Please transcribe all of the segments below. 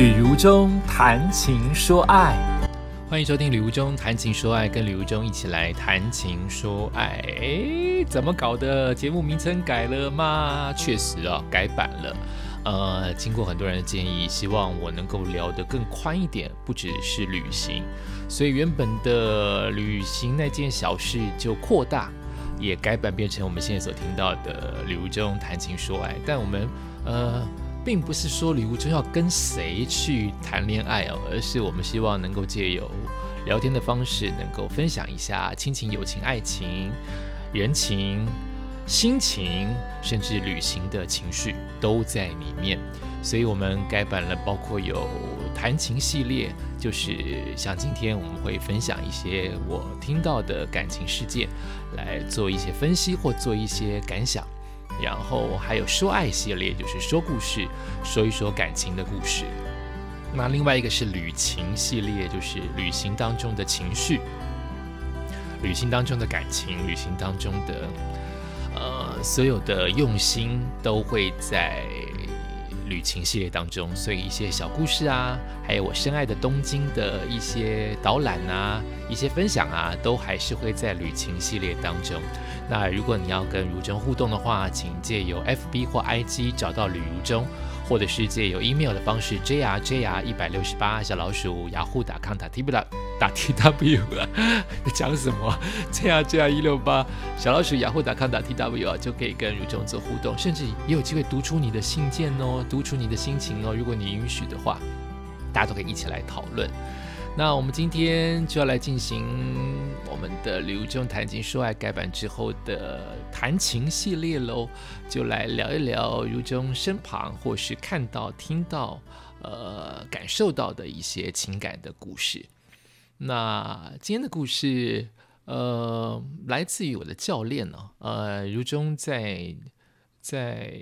旅如中谈情说爱，欢迎收听旅如中谈情说爱，跟旅如中一起来谈情说爱。哎，怎么搞的？节目名称改了吗？确实啊，改版了。呃，经过很多人的建议，希望我能够聊得更宽一点，不只是旅行，所以原本的旅行那件小事就扩大，也改版变成我们现在所听到的旅如中谈情说爱。但我们呃。并不是说旅途中要跟谁去谈恋爱哦，而是我们希望能够借由聊天的方式，能够分享一下亲情、友情、爱情、人情、心情，甚至旅行的情绪都在里面。所以我们改版了，包括有谈情系列，就是像今天我们会分享一些我听到的感情事件，来做一些分析或做一些感想。然后还有说爱系列，就是说故事，说一说感情的故事。那另外一个是旅行系列，就是旅行当中的情绪，旅行当中的感情，旅行当中的呃所有的用心都会在。旅行系列当中，所以一些小故事啊，还有我深爱的东京的一些导览啊，一些分享啊，都还是会在旅行系列当中。那如果你要跟如中互动的话，请借由 FB 或 IG 找到旅如中。或者是借由 email 的方式，jrjr 一百六十八小老鼠 yahoo.com.tw 打 t w 打 tw 了，讲什么？jrjr 一六八小老鼠雅虎打康打 tw 啊，就可以跟如中做互动，甚至也有机会读出你的信件哦，读出你的心情哦，如果你允许的话，大家都可以一起来讨论。那我们今天就要来进行我们的《旅游中谈情说爱》改版之后的谈情系列喽，就来聊一聊如中身旁或是看到、听到、呃感受到的一些情感的故事。那今天的故事，呃，来自于我的教练呢，呃，如中在在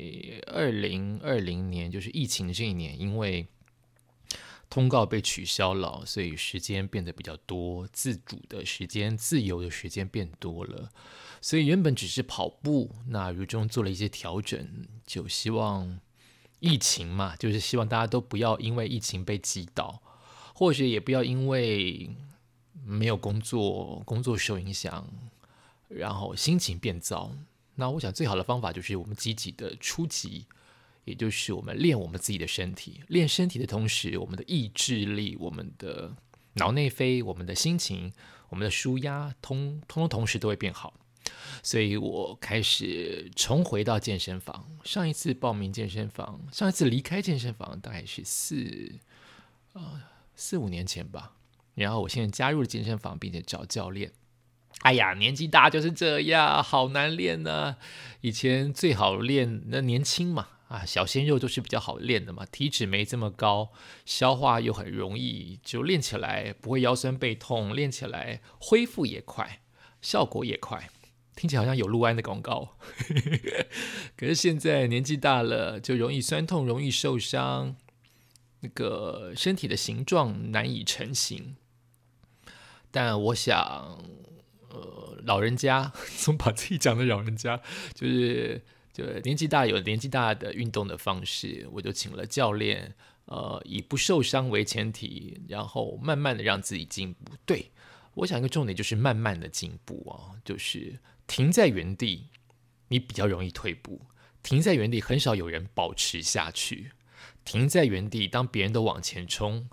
二零二零年，就是疫情这一年，因为。通告被取消了，所以时间变得比较多，自主的时间、自由的时间变多了。所以原本只是跑步，那如中做了一些调整，就希望疫情嘛，就是希望大家都不要因为疫情被击倒，或者也不要因为没有工作、工作受影响，然后心情变糟。那我想最好的方法就是我们积极的出击。也就是我们练我们自己的身体，练身体的同时，我们的意志力、我们的脑内啡、我们的心情、我们的舒压，通通通同时都会变好。所以我开始重回到健身房。上一次报名健身房，上一次离开健身房大概是四呃四五年前吧。然后我现在加入了健身房，并且找教练。哎呀，年纪大就是这样，好难练呢。以前最好练，那年轻嘛。啊，小鲜肉都是比较好练的嘛，体脂没这么高，消化又很容易，就练起来不会腰酸背痛，练起来恢复也快，效果也快。听起来好像有陆安的广告，可是现在年纪大了，就容易酸痛，容易受伤，那个身体的形状难以成型。但我想，呃，老人家 总把自己讲的老人家，就是。就年纪大有年纪大的运动的方式，我就请了教练，呃，以不受伤为前提，然后慢慢的让自己进步。对我想一个重点就是慢慢的进步啊，就是停在原地，你比较容易退步；停在原地，很少有人保持下去。停在原地，当别人都往前冲，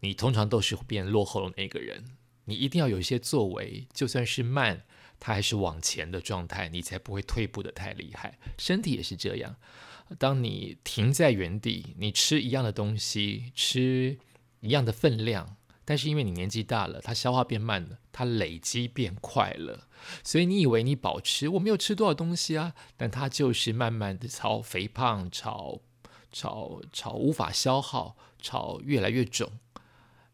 你通常都是变落后的那个人。你一定要有一些作为，就算是慢。它还是往前的状态，你才不会退步的太厉害。身体也是这样，当你停在原地，你吃一样的东西，吃一样的分量，但是因为你年纪大了，它消化变慢了，它累积变快了，所以你以为你保持我没有吃多少东西啊，但它就是慢慢的朝肥胖、朝朝朝无法消耗、朝越来越肿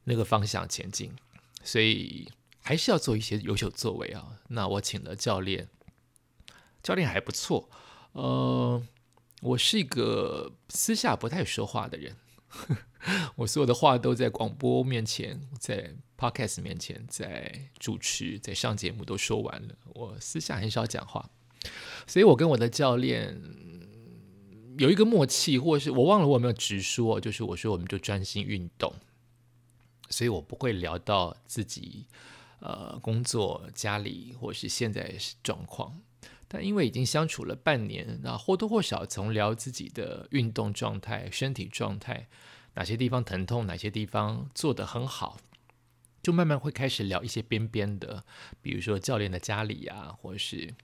那个方向前进，所以。还是要做一些优秀作为啊！那我请了教练，教练还不错。呃，我是一个私下不太说话的人，我所有的话都在广播面前、在 podcast 面前、在主持、在上节目都说完了。我私下很少讲话，所以我跟我的教练有一个默契，或者是我忘了我有没有直说，就是我说我们就专心运动，所以我不会聊到自己呃工作、家里或是现在状况。但因为已经相处了半年，那或多或少从聊自己的运动状态、身体状态，哪些地方疼痛，哪些地方做得很好，就慢慢会开始聊一些边边的，比如说教练的家里啊，或是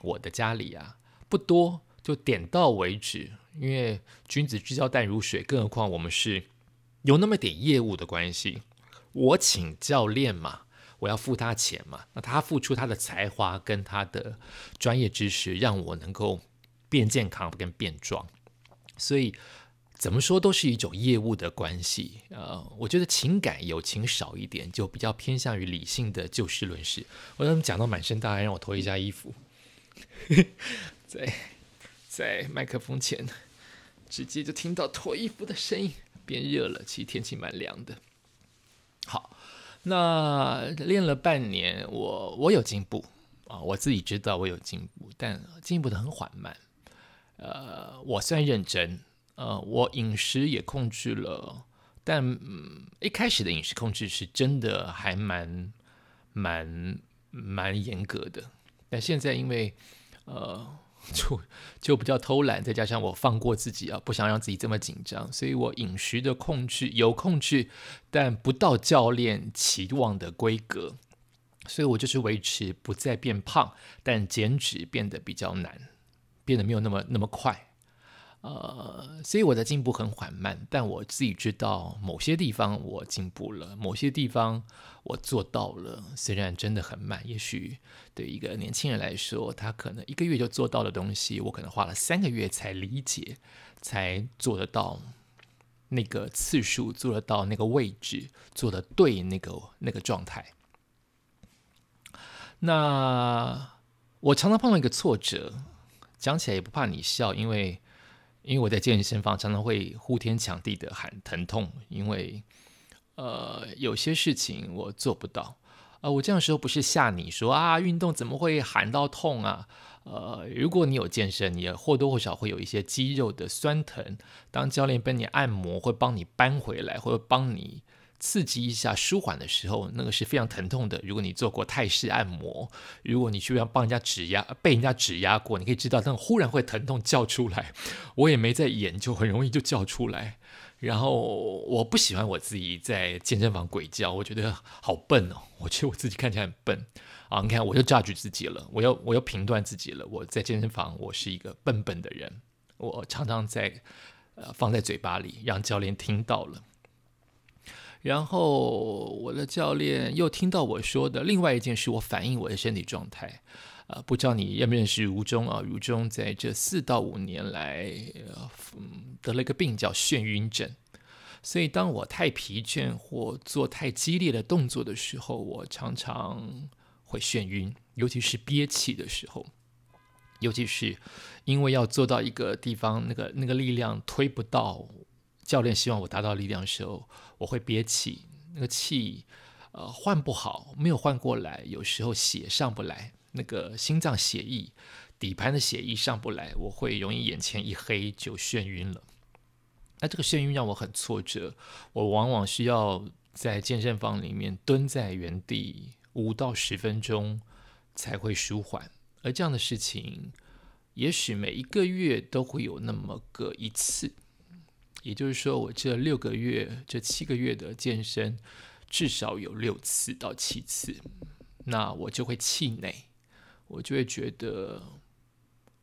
我的家里啊，不多，就点到为止。因为君子之交淡如水，更何况我们是有那么点业务的关系，我请教练嘛。我要付他钱嘛？那他付出他的才华跟他的专业知识，让我能够变健康跟变壮。所以怎么说都是一种业务的关系。呃，我觉得情感友情少一点，就比较偏向于理性的就事论事。我怎么讲到满身大汗，让我脱一下衣服，在在麦克风前，直接就听到脱衣服的声音，变热了。其实天气蛮凉的。好。那练了半年，我我有进步啊，我自己知道我有进步，但进步的很缓慢。呃，我算认真，呃，我饮食也控制了，但嗯，一开始的饮食控制是真的还蛮蛮蛮严格的，但现在因为呃。就就比较偷懒，再加上我放过自己啊，不想让自己这么紧张，所以我饮食的控制有控制，但不到教练期望的规格，所以我就是维持不再变胖，但减脂变得比较难，变得没有那么那么快。呃，所以我的进步很缓慢，但我自己知道某些地方我进步了，某些地方我做到了。虽然真的很慢，也许对一个年轻人来说，他可能一个月就做到的东西，我可能花了三个月才理解，才做得到那个次数，做得到那个位置，做的对那个那个状态。那我常常碰到一个挫折，讲起来也不怕你笑，因为。因为我在健身房常常会呼天抢地的喊疼痛，因为呃有些事情我做不到，呃我这样说不是吓你说啊运动怎么会喊到痛啊？呃如果你有健身，你也或多或少会有一些肌肉的酸疼，当教练帮你按摩，会帮你扳回来，或帮你。刺激一下舒缓的时候，那个是非常疼痛的。如果你做过泰式按摩，如果你去要帮人家指压，被人家指压过，你可以知道，那忽然会疼痛叫出来。我也没在演，就很容易就叫出来。然后我不喜欢我自己在健身房鬼叫，我觉得好笨哦。我觉得我自己看起来很笨啊。你看，我就 judge 自己了，我要我要评断自己了。我在健身房，我是一个笨笨的人。我常常在呃放在嘴巴里，让教练听到了。然后我的教练又听到我说的另外一件事，我反映我的身体状态。呃，不知道你认不认识如中啊？如中在这四到五年来，嗯，得了一个病叫眩晕症。所以当我太疲倦或做太激烈的动作的时候，我常常会眩晕，尤其是憋气的时候，尤其是因为要做到一个地方，那个那个力量推不到。教练希望我达到力量的时候，我会憋气，那个气，呃，换不好，没有换过来，有时候血上不来，那个心脏血液底盘的血液上不来，我会容易眼前一黑就眩晕了。那这个眩晕让我很挫折，我往往需要在健身房里面蹲在原地五到十分钟才会舒缓，而这样的事情，也许每一个月都会有那么个一次。也就是说，我这六个月、这七个月的健身，至少有六次到七次，那我就会气馁，我就会觉得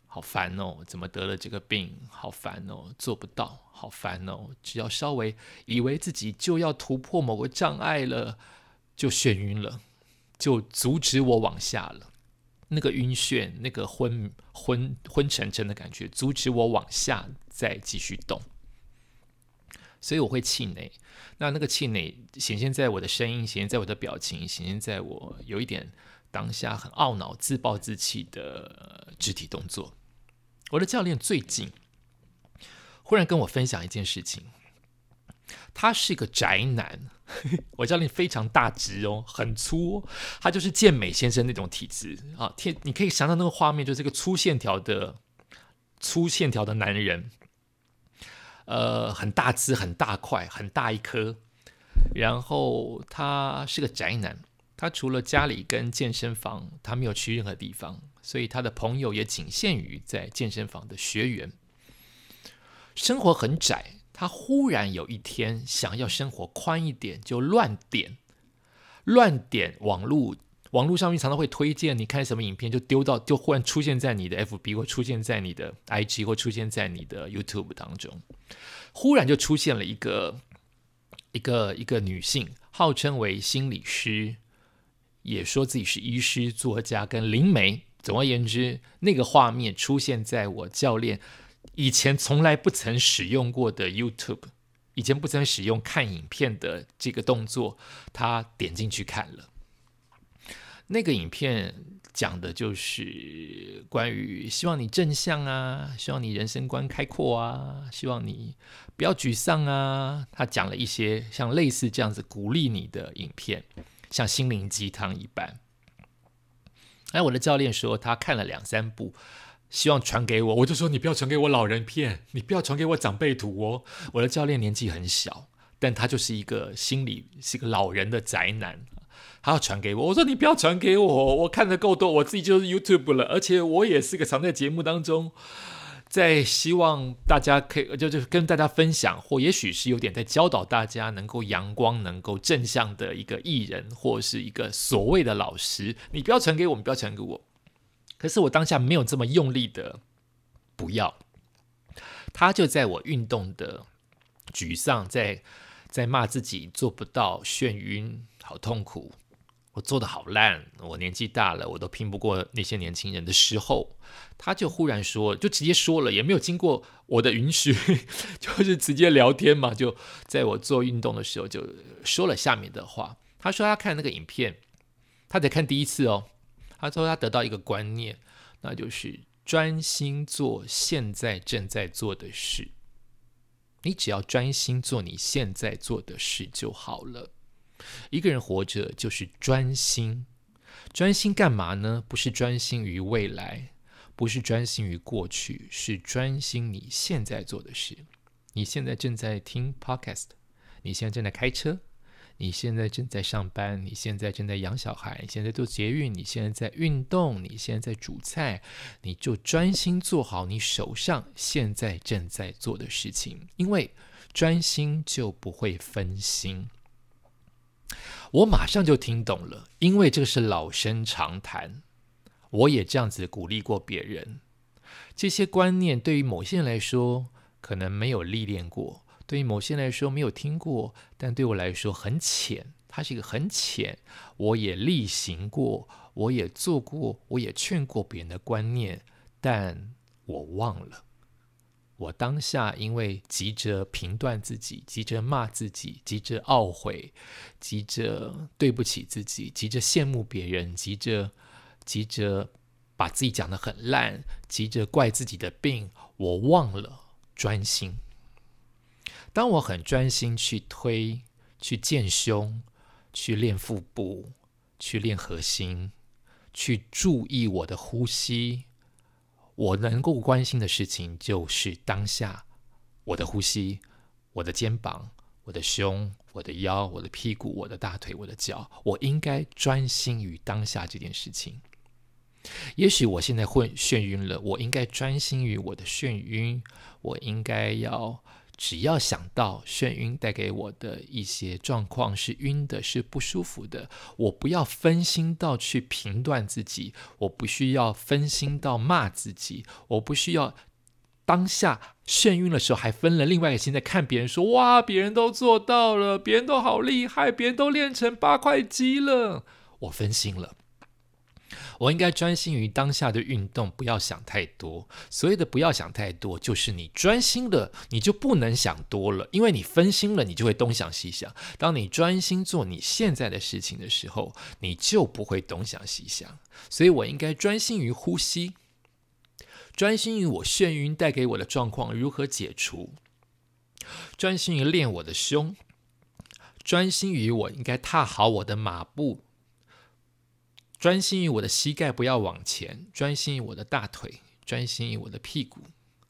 好烦哦，怎么得了这个病？好烦哦，做不到，好烦哦！只要稍微以为自己就要突破某个障碍了，就眩晕了，就阻止我往下了。那个晕眩、那个昏昏昏沉沉的感觉，阻止我往下再继续动。所以我会气馁，那那个气馁显现在我的声音，显现在我的表情，显现在我有一点当下很懊恼、自暴自弃的肢体动作。我的教练最近忽然跟我分享一件事情，他是一个宅男，我教练非常大只哦，很粗，他就是健美先生那种体质。啊，天，你可以想到那个画面，就是一个粗线条的粗线条的男人。呃，很大只、很大块、很大一颗。然后他是个宅男，他除了家里跟健身房，他没有去任何地方，所以他的朋友也仅限于在健身房的学员。生活很窄，他忽然有一天想要生活宽一点，就乱点，乱点网络。网络上面常常会推荐你看什么影片，就丢到，就忽然出现在你的 FB 或出现在你的 IG 或出现在你的 YouTube 当中。忽然就出现了一个一个一个女性，号称为心理师，也说自己是医师、作家跟灵媒。总而言之，那个画面出现在我教练以前从来不曾使用过的 YouTube，以前不曾使用看影片的这个动作，他点进去看了。那个影片讲的就是关于希望你正向啊，希望你人生观开阔啊，希望你不要沮丧啊。他讲了一些像类似这样子鼓励你的影片，像心灵鸡汤一般。哎，我的教练说他看了两三部，希望传给我，我就说你不要传给我老人片，你不要传给我长辈图哦。我的教练年纪很小，但他就是一个心理是一个老人的宅男。他要传给我，我说你不要传给我，我看的够多，我自己就是 YouTube 了，而且我也是个常在节目当中，在希望大家可以就就跟大家分享，或也许是有点在教导大家能够阳光、能够正向的一个艺人，或是一个所谓的老师。你不要传给我，你不要传给我。可是我当下没有这么用力的不要，他就在我运动的沮丧，在在骂自己做不到、眩晕、好痛苦。我做的好烂，我年纪大了，我都拼不过那些年轻人的时候，他就忽然说，就直接说了，也没有经过我的允许，就是直接聊天嘛，就在我做运动的时候就说了下面的话。他说他看那个影片，他得看第一次哦。他说他得到一个观念，那就是专心做现在正在做的事。你只要专心做你现在做的事就好了。一个人活着就是专心，专心干嘛呢？不是专心于未来，不是专心于过去，是专心你现在做的事。你现在正在听 podcast，你现在正在开车，你现在正在上班，你现在正在养小孩，你现在做捷运，你现在在运动，你现在在煮菜，你就专心做好你手上现在正在做的事情，因为专心就不会分心。我马上就听懂了，因为这个是老生常谈。我也这样子鼓励过别人。这些观念对于某些人来说可能没有历练过，对于某些人来说没有听过，但对我来说很浅。它是一个很浅，我也例行过，我也做过，我也劝过别人的观念，但我忘了。我当下因为急着评断自己，急着骂自己，急着懊悔，急着对不起自己，急着羡慕别人，急着急着把自己讲得很烂，急着怪自己的病，我忘了专心。当我很专心去推、去健胸、去练腹部、去练核心、去注意我的呼吸。我能够关心的事情就是当下，我的呼吸，我的肩膀，我的胸，我的腰，我的屁股，我的大腿，我的脚。我应该专心于当下这件事情。也许我现在会眩晕了，我应该专心于我的眩晕。我应该要。只要想到眩晕带给我的一些状况是晕的，是不舒服的，我不要分心到去评断自己，我不需要分心到骂自己，我不需要当下眩晕的时候还分了另外一个心在看别人说哇，别人都做到了，别人都好厉害，别人都练成八块肌了，我分心了。我应该专心于当下的运动，不要想太多。所谓的不要想太多，就是你专心了，你就不能想多了，因为你分心了，你就会东想西想。当你专心做你现在的事情的时候，你就不会东想西想。所以我应该专心于呼吸，专心于我眩晕带给我的状况如何解除，专心于练我的胸，专心于我应该踏好我的马步。专心于我的膝盖不要往前，专心于我的大腿，专心于我的屁股，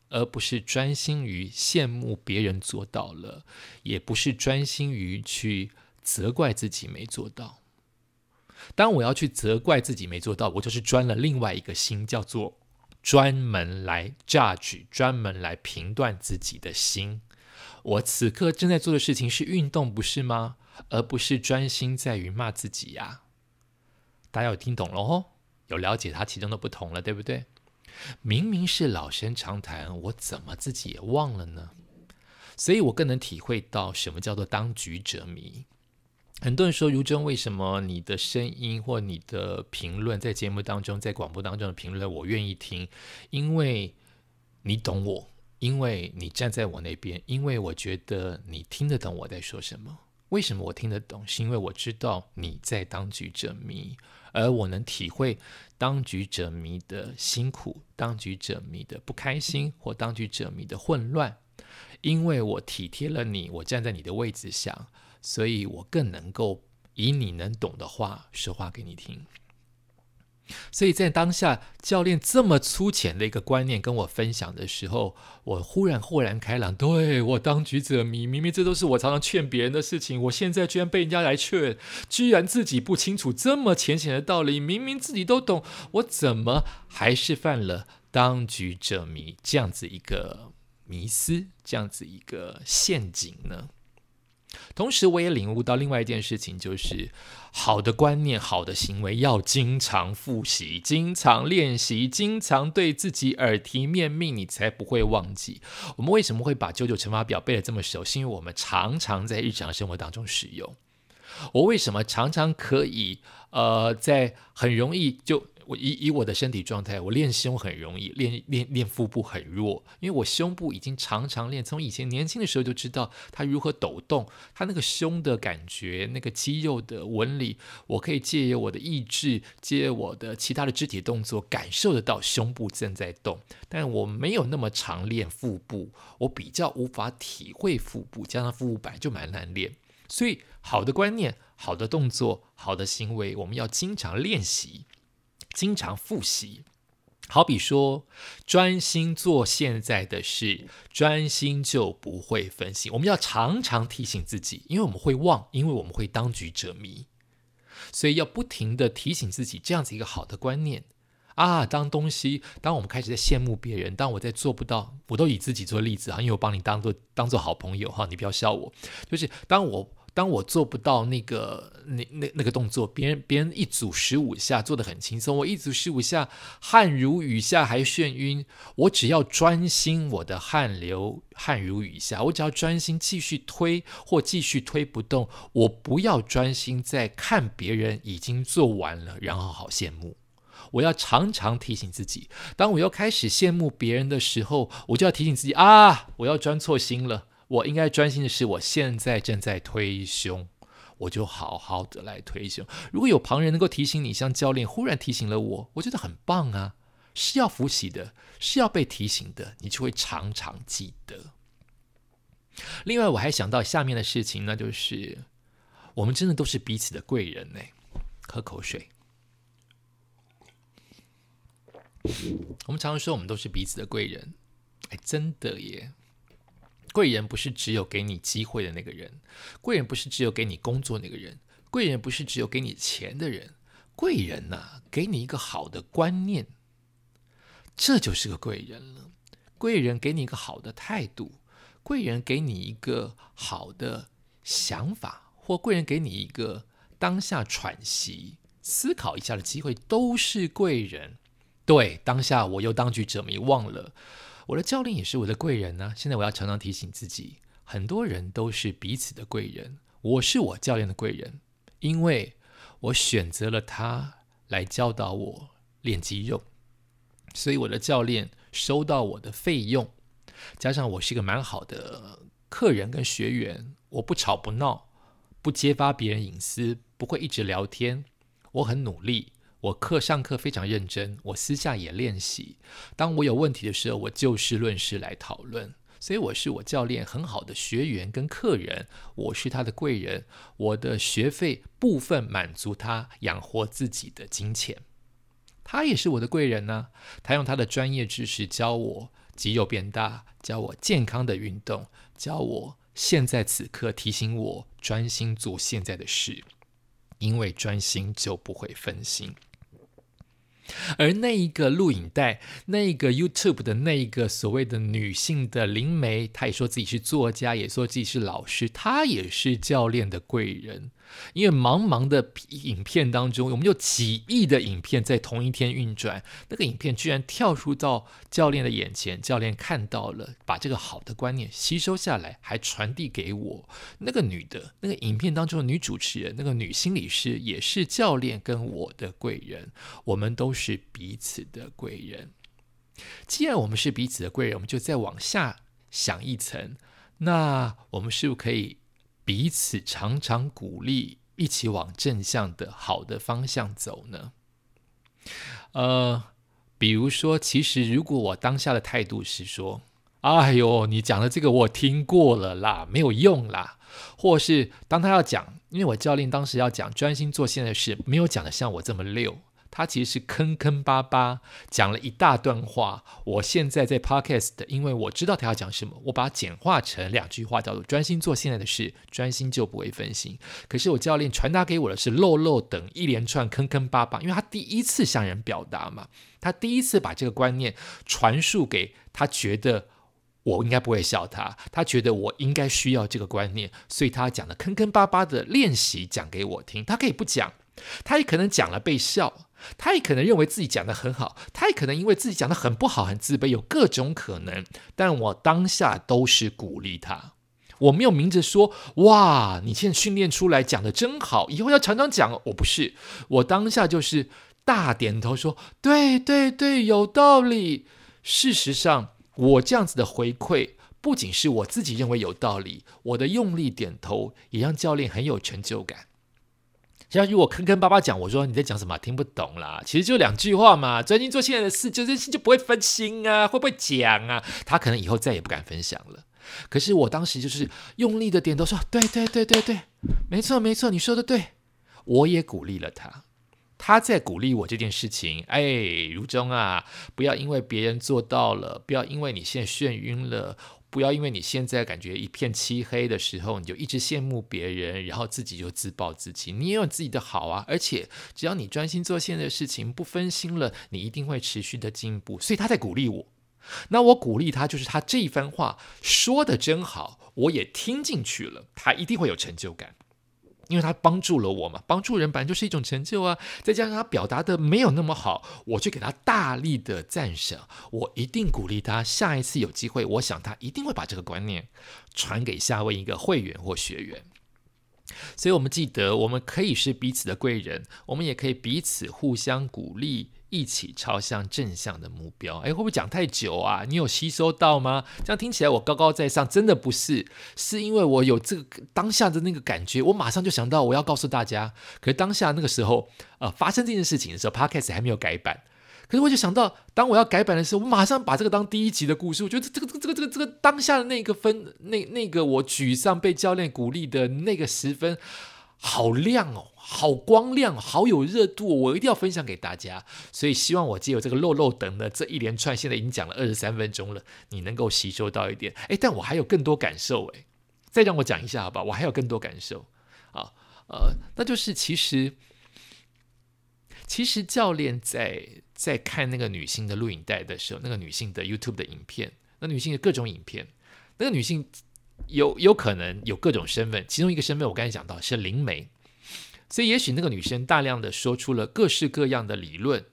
而不是专心于羡慕别人做到了，也不是专心于去责怪自己没做到。当我要去责怪自己没做到，我就是钻了另外一个心，叫做专门来 judge、专门来评断自己的心。我此刻正在做的事情是运动，不是吗？而不是专心在于骂自己呀。大家有听懂了哦？有了解它其中的不同了，对不对？明明是老生常谈，我怎么自己也忘了呢？所以我更能体会到什么叫做当局者迷。很多人说，如真，为什么你的声音或你的评论在节目当中、在广播当中的评论，我愿意听？因为你懂我，因为你站在我那边，因为我觉得你听得懂我在说什么。为什么我听得懂？是因为我知道你在当局者迷，而我能体会当局者迷的辛苦、当局者迷的不开心或当局者迷的混乱。因为我体贴了你，我站在你的位置想。所以我更能够以你能懂的话说话给你听。所以在当下教练这么粗浅的一个观念跟我分享的时候，我忽然豁然开朗。对我当局者迷，明明这都是我常常劝别人的事情，我现在居然被人家来劝，居然自己不清楚这么浅显的道理，明明自己都懂，我怎么还是犯了当局者迷这样子一个迷思，这样子一个陷阱呢？同时，我也领悟到另外一件事情，就是好的观念、好的行为要经常复习、经常练习、经常对自己耳提面命，你才不会忘记。我们为什么会把九九乘法表背得这么熟？是因为我们常常在日常生活当中使用。我为什么常常可以呃，在很容易就。我以以我的身体状态，我练胸很容易，练练练腹部很弱，因为我胸部已经常常练，从以前年轻的时候就知道它如何抖动，它那个胸的感觉，那个肌肉的纹理，我可以借由我的意志，借我的其他的肢体动作，感受得到胸部正在动，但我没有那么常练腹部，我比较无法体会腹部，加上腹部本来就蛮难练，所以好的观念、好的动作、好的行为，我们要经常练习。经常复习，好比说专心做现在的事，专心就不会分心。我们要常常提醒自己，因为我们会忘，因为我们会当局者迷，所以要不停的提醒自己这样子一个好的观念啊。当东西，当我们开始在羡慕别人，当我在做不到，我都以自己做例子啊，因为我帮你当做当做好朋友哈，你不要笑我，就是当我。当我做不到那个那那那个动作，别人别人一组十五下做的很轻松，我一组十五下汗如雨下还眩晕。我只要专心，我的汗流汗如雨下，我只要专心继续推或继续推不动，我不要专心在看别人已经做完了，然后好羡慕。我要常常提醒自己，当我要开始羡慕别人的时候，我就要提醒自己啊，我要钻错心了。我应该专心的是，我现在正在推胸，我就好好的来推胸。如果有旁人能够提醒你，像教练忽然提醒了我，我觉得很棒啊，是要复习的，是要被提醒的，你就会常常记得。另外，我还想到下面的事情，那就是我们真的都是彼此的贵人呢。喝口水。我们常常说我们都是彼此的贵人，哎，真的耶。贵人不是只有给你机会的那个人，贵人不是只有给你工作那个人，贵人不是只有给你钱的人，贵人呐，给你一个好的观念，这就是个贵人了。贵人给你一个好的态度，贵人给你一个好的想法，或贵人给你一个当下喘息、思考一下的机会，都是贵人。对，当下我又当局者迷，忘了。我的教练也是我的贵人呢。现在我要常常提醒自己，很多人都是彼此的贵人。我是我教练的贵人，因为我选择了他来教导我练肌肉，所以我的教练收到我的费用，加上我是一个蛮好的客人跟学员，我不吵不闹，不揭发别人隐私，不会一直聊天，我很努力。我课上课非常认真，我私下也练习。当我有问题的时候，我就事论事来讨论。所以我是我教练很好的学员跟客人，我是他的贵人。我的学费部分满足他养活自己的金钱，他也是我的贵人呢。他用他的专业知识教我肌肉变大，教我健康的运动，教我现在此刻提醒我专心做现在的事，因为专心就不会分心。而那一个录影带，那一个 YouTube 的那一个所谓的女性的灵媒，她也说自己是作家，也说自己是老师，她也是教练的贵人。因为茫茫的影片当中，我们有几亿的影片在同一天运转，那个影片居然跳出到教练的眼前，教练看到了，把这个好的观念吸收下来，还传递给我。那个女的，那个影片当中的女主持人，那个女心理师，也是教练跟我的贵人，我们都是彼此的贵人。既然我们是彼此的贵人，我们就再往下想一层，那我们是不是可以？彼此常常鼓励，一起往正向的好的方向走呢。呃，比如说，其实如果我当下的态度是说：“哎呦，你讲的这个我听过了啦，没有用啦。”或是当他要讲，因为我教练当时要讲专心做现在的事，没有讲的像我这么溜。他其实是坑坑巴巴讲了一大段话。我现在在 podcast，因为我知道他要讲什么，我把它简化成两句话，叫做“专心做现在的事，专心就不会分心”。可是我教练传达给我的是漏漏等一连串坑坑巴巴，因为他第一次向人表达嘛，他第一次把这个观念传述给他，觉得我应该不会笑他，他觉得我应该需要这个观念，所以他讲的坑坑巴巴的练习讲给我听。他可以不讲，他也可能讲了被笑。他也可能认为自己讲的很好，他也可能因为自己讲的很不好很自卑，有各种可能。但我当下都是鼓励他，我没有明着说：“哇，你现在训练出来讲的真好，以后要常常讲。”我不是，我当下就是大点头说：“对对对，有道理。”事实上，我这样子的回馈，不仅是我自己认为有道理，我的用力点头也让教练很有成就感。像如果坑坑巴巴讲，我说你在讲什么？听不懂啦。其实就两句话嘛，专心做现在的事，就真心就不会分心啊。会不会讲啊？他可能以后再也不敢分享了。可是我当时就是用力的点头说：“对对对对对，没错没错，你说的对。”我也鼓励了他，他在鼓励我这件事情。哎，如中啊，不要因为别人做到了，不要因为你现在眩晕了。不要因为你现在感觉一片漆黑的时候，你就一直羡慕别人，然后自己就自暴自弃。你也有自己的好啊，而且只要你专心做现在的事情，不分心了，你一定会持续的进步。所以他在鼓励我，那我鼓励他，就是他这一番话说的真好，我也听进去了，他一定会有成就感。因为他帮助了我嘛，帮助人本来就是一种成就啊。再加上他表达的没有那么好，我去给他大力的赞赏。我一定鼓励他，下一次有机会，我想他一定会把这个观念传给下位一个会员或学员。所以，我们记得，我们可以是彼此的贵人，我们也可以彼此互相鼓励。一起朝向正向的目标，哎，会不会讲太久啊？你有吸收到吗？这样听起来我高高在上，真的不是，是因为我有这个当下的那个感觉，我马上就想到我要告诉大家。可是当下那个时候，呃，发生这件事情的时候，Podcast 还没有改版。可是我就想到，当我要改版的时候，我马上把这个当第一集的故事。我觉得这个这个这个这个这个当下的那个分，那那个我沮丧被教练鼓励的那个十分。好亮哦，好光亮，好有热度，我一定要分享给大家。所以希望我借由这个漏漏等的这一连串，现在已经讲了二十三分钟了，你能够吸收到一点。哎，但我还有更多感受哎，再让我讲一下好吧？我还有更多感受啊，呃，那就是其实，其实教练在在看那个女性的录影带的时候，那个女性的 YouTube 的影片，那女性的各种影片，那个女性。有有可能有各种身份，其中一个身份我刚才讲到是灵媒，所以也许那个女生大量的说出了各式各样的理论，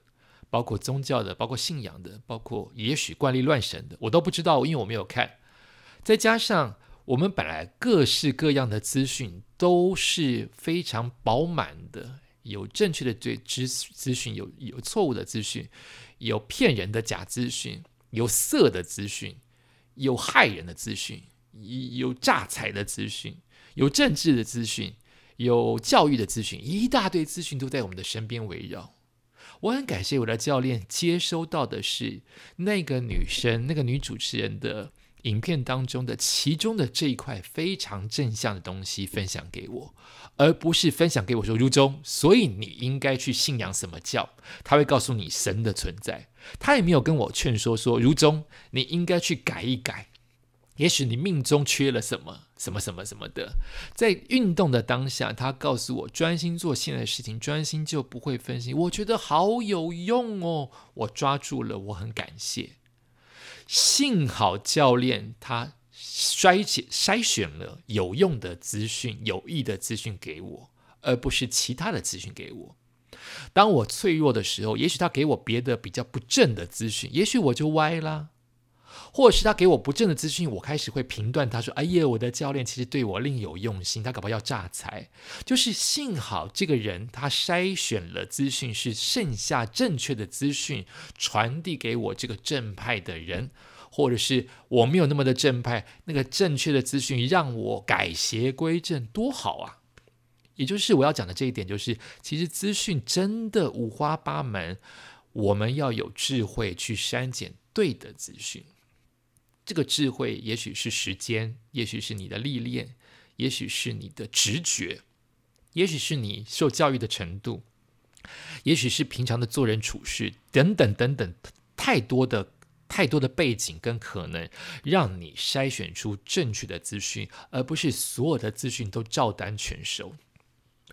包括宗教的，包括信仰的，包括也许怪力乱神的，我都不知道，因为我没有看。再加上我们本来各式各样的资讯都是非常饱满的，有正确的对资资讯，有有错误的资讯，有骗人的假资讯，有色的资讯，有害人的资讯。有诈财的资讯，有政治的资讯，有教育的资讯，一大堆资讯都在我们的身边围绕。我很感谢我的教练接收到的是那个女生，那个女主持人的影片当中的其中的这一块非常正向的东西分享给我，而不是分享给我说如中，所以你应该去信仰什么教？他会告诉你神的存在，他也没有跟我劝说说如中，你应该去改一改。也许你命中缺了什么，什么什么什么的，在运动的当下，他告诉我专心做现在的事情，专心就不会分心。我觉得好有用哦，我抓住了，我很感谢。幸好教练他筛选筛选了有用的资讯、有益的资讯给我，而不是其他的资讯给我。当我脆弱的时候，也许他给我别的比较不正的资讯，也许我就歪啦。或者是他给我不正的资讯，我开始会评断他说：“哎呀，我的教练其实对我另有用心，他搞不好要诈财。”就是幸好这个人他筛选了资讯，是剩下正确的资讯传递给我这个正派的人，或者是我没有那么的正派，那个正确的资讯让我改邪归正，多好啊！也就是我要讲的这一点，就是其实资讯真的五花八门，我们要有智慧去删减对的资讯。这个智慧，也许是时间，也许是你的历练，也许是你的直觉，也许是你受教育的程度，也许是平常的做人处事等等等等，太多的太多的背景跟可能，让你筛选出正确的资讯，而不是所有的资讯都照单全收，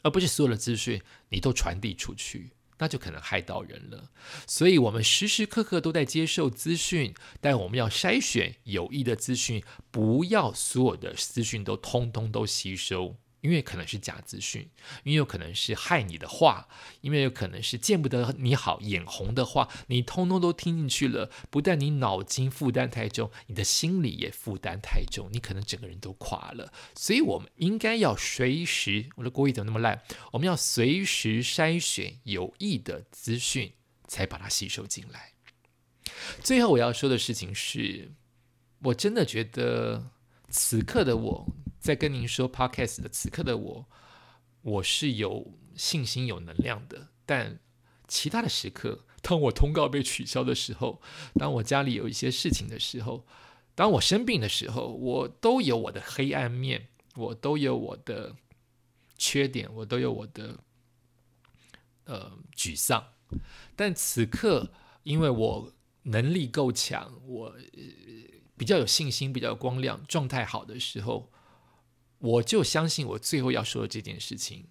而不是所有的资讯你都传递出去。那就可能害到人了，所以我们时时刻刻都在接受资讯，但我们要筛选有益的资讯，不要所有的资讯都通通都吸收。因为可能是假资讯，因为有可能是害你的话，因为有可能是见不得你好、眼红的话，你通通都听进去了。不但你脑筋负担太重，你的心里也负担太重，你可能整个人都垮了。所以，我们应该要随时，我的国语怎么那么烂？我们要随时筛选有益的资讯，才把它吸收进来。最后我要说的事情是，我真的觉得此刻的我。在跟您说 podcast 的此刻的我，我是有信心、有能量的。但其他的时刻，当我通告被取消的时候，当我家里有一些事情的时候，当我生病的时候，我都有我的黑暗面，我都有我的缺点，我都有我的呃沮丧。但此刻，因为我能力够强，我比较有信心，比较光亮，状态好的时候。我就相信我最后要说的这件事情，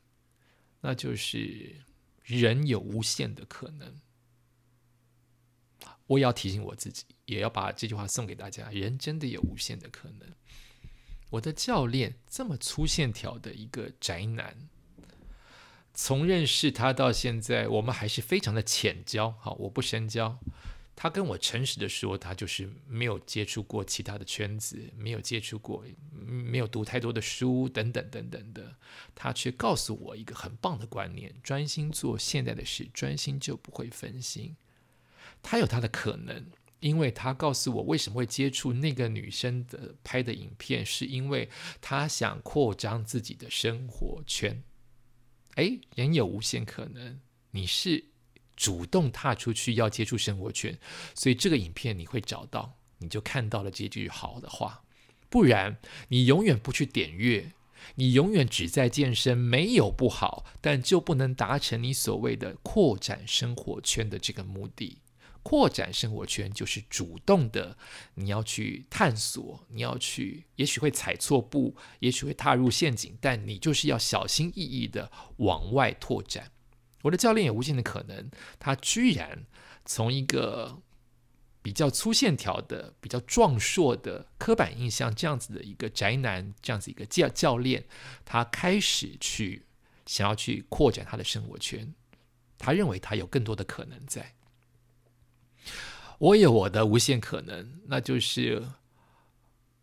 那就是人有无限的可能。我也要提醒我自己，也要把这句话送给大家：人真的有无限的可能。我的教练这么粗线条的一个宅男，从认识他到现在，我们还是非常的浅交。好，我不深交。他跟我诚实的说，他就是没有接触过其他的圈子，没有接触过，没有读太多的书，等等等等的。他却告诉我一个很棒的观念：专心做现在的事，专心就不会分心。他有他的可能，因为他告诉我为什么会接触那个女生的拍的影片，是因为他想扩张自己的生活圈。哎，人有无限可能，你是。主动踏出去要接触生活圈，所以这个影片你会找到，你就看到了这句好的话。不然你永远不去点阅，你永远只在健身，没有不好，但就不能达成你所谓的扩展生活圈的这个目的。扩展生活圈就是主动的，你要去探索，你要去，也许会踩错步，也许会踏入陷阱，但你就是要小心翼翼的往外拓展。我的教练有无限的可能，他居然从一个比较粗线条的、比较壮硕的刻板印象这样子的一个宅男，这样子一个教教练，他开始去想要去扩展他的生活圈。他认为他有更多的可能在。我有我的无限可能，那就是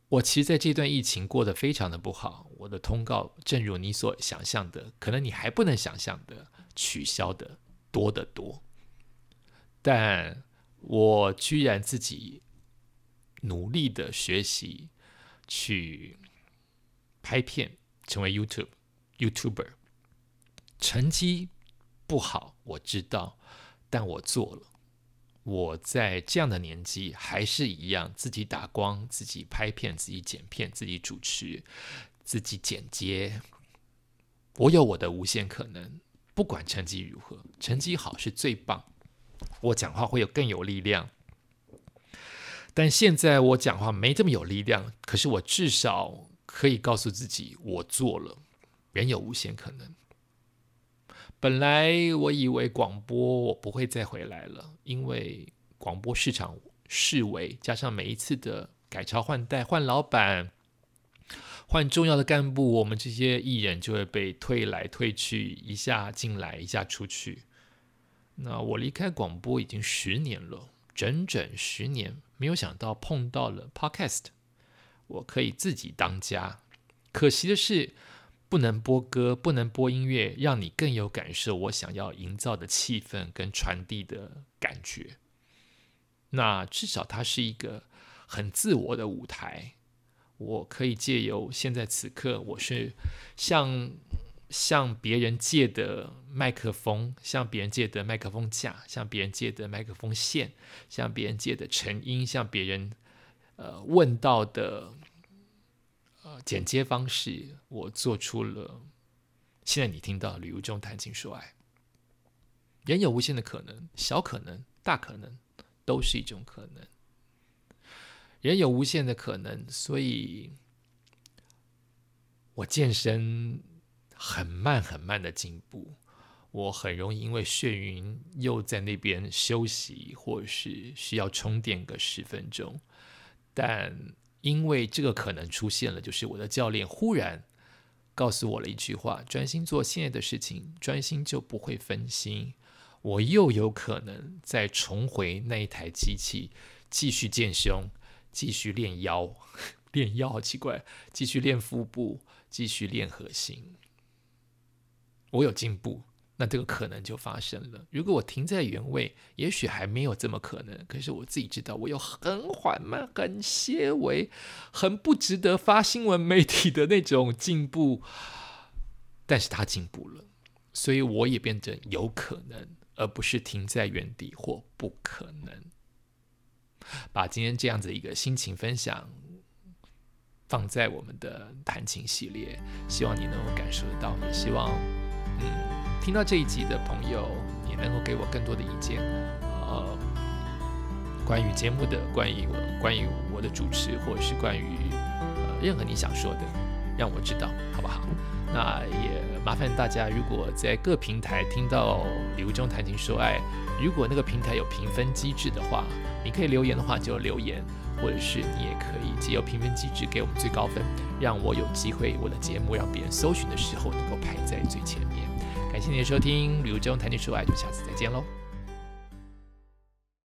我其实在这段疫情过得非常的不好。我的通告，正如你所想象的，可能你还不能想象的。取消的多得多，但我居然自己努力的学习去拍片，成为 YouTube YouTuber，成绩不好，我知道，但我做了，我在这样的年纪还是一样，自己打光、自己拍片、自己剪片、自己主持、自己剪接。我有我的无限可能，不管成绩如何，成绩好是最棒。我讲话会有更有力量。但现在我讲话没这么有力量，可是我至少可以告诉自己，我做了。人有无限可能。本来我以为广播我不会再回来了，因为广播市场视为加上每一次的改朝换代、换老板、换重要的干部，我们这些艺人就会被推来推去，一下进来，一下出去。那我离开广播已经十年了，整整十年。没有想到碰到了 Podcast，我可以自己当家。可惜的是，不能播歌，不能播音乐，让你更有感受我想要营造的气氛跟传递的感觉。那至少它是一个很自我的舞台，我可以借由现在此刻，我是向。向别人借的麦克风，向别人借的麦克风架，向别人借的麦克风线，向别人借的成音，向别人呃问到的呃剪接方式，我做出了现在你听到旅游中谈情说爱。人有无限的可能，小可能、大可能都是一种可能。人有无限的可能，所以我健身。很慢很慢的进步，我很容易因为眩晕又在那边休息，或是需要充电个十分钟。但因为这个可能出现了，就是我的教练忽然告诉我了一句话：专心做现在的事情，专心就不会分心。我又有可能再重回那一台机器，继续健胸，继续练腰，练腰好奇怪，继续练腹部，继续练核心。我有进步，那这个可能就发生了。如果我停在原位，也许还没有这么可能。可是我自己知道，我有很缓慢、很些微、很不值得发新闻媒体的那种进步。但是他进步了，所以我也变成有可能，而不是停在原地或不可能。把今天这样子一个心情分享。放在我们的弹琴系列，希望你能够感受得到，也希望，嗯，听到这一集的朋友，你能够给我更多的意见，呃，关于节目的，关于我，关于我的主持，或者是关于呃任何你想说的，让我知道，好不好？那也麻烦大家，如果在各平台听到礼物中谈情说爱，如果那个平台有评分机制的话，你可以留言的话就留言。或者是你也可以借由评分机制给我们最高分，让我有机会我的节目让别人搜寻的时候能够排在最前面。感谢你的收听，旅游中谈情说爱，就下次再见喽。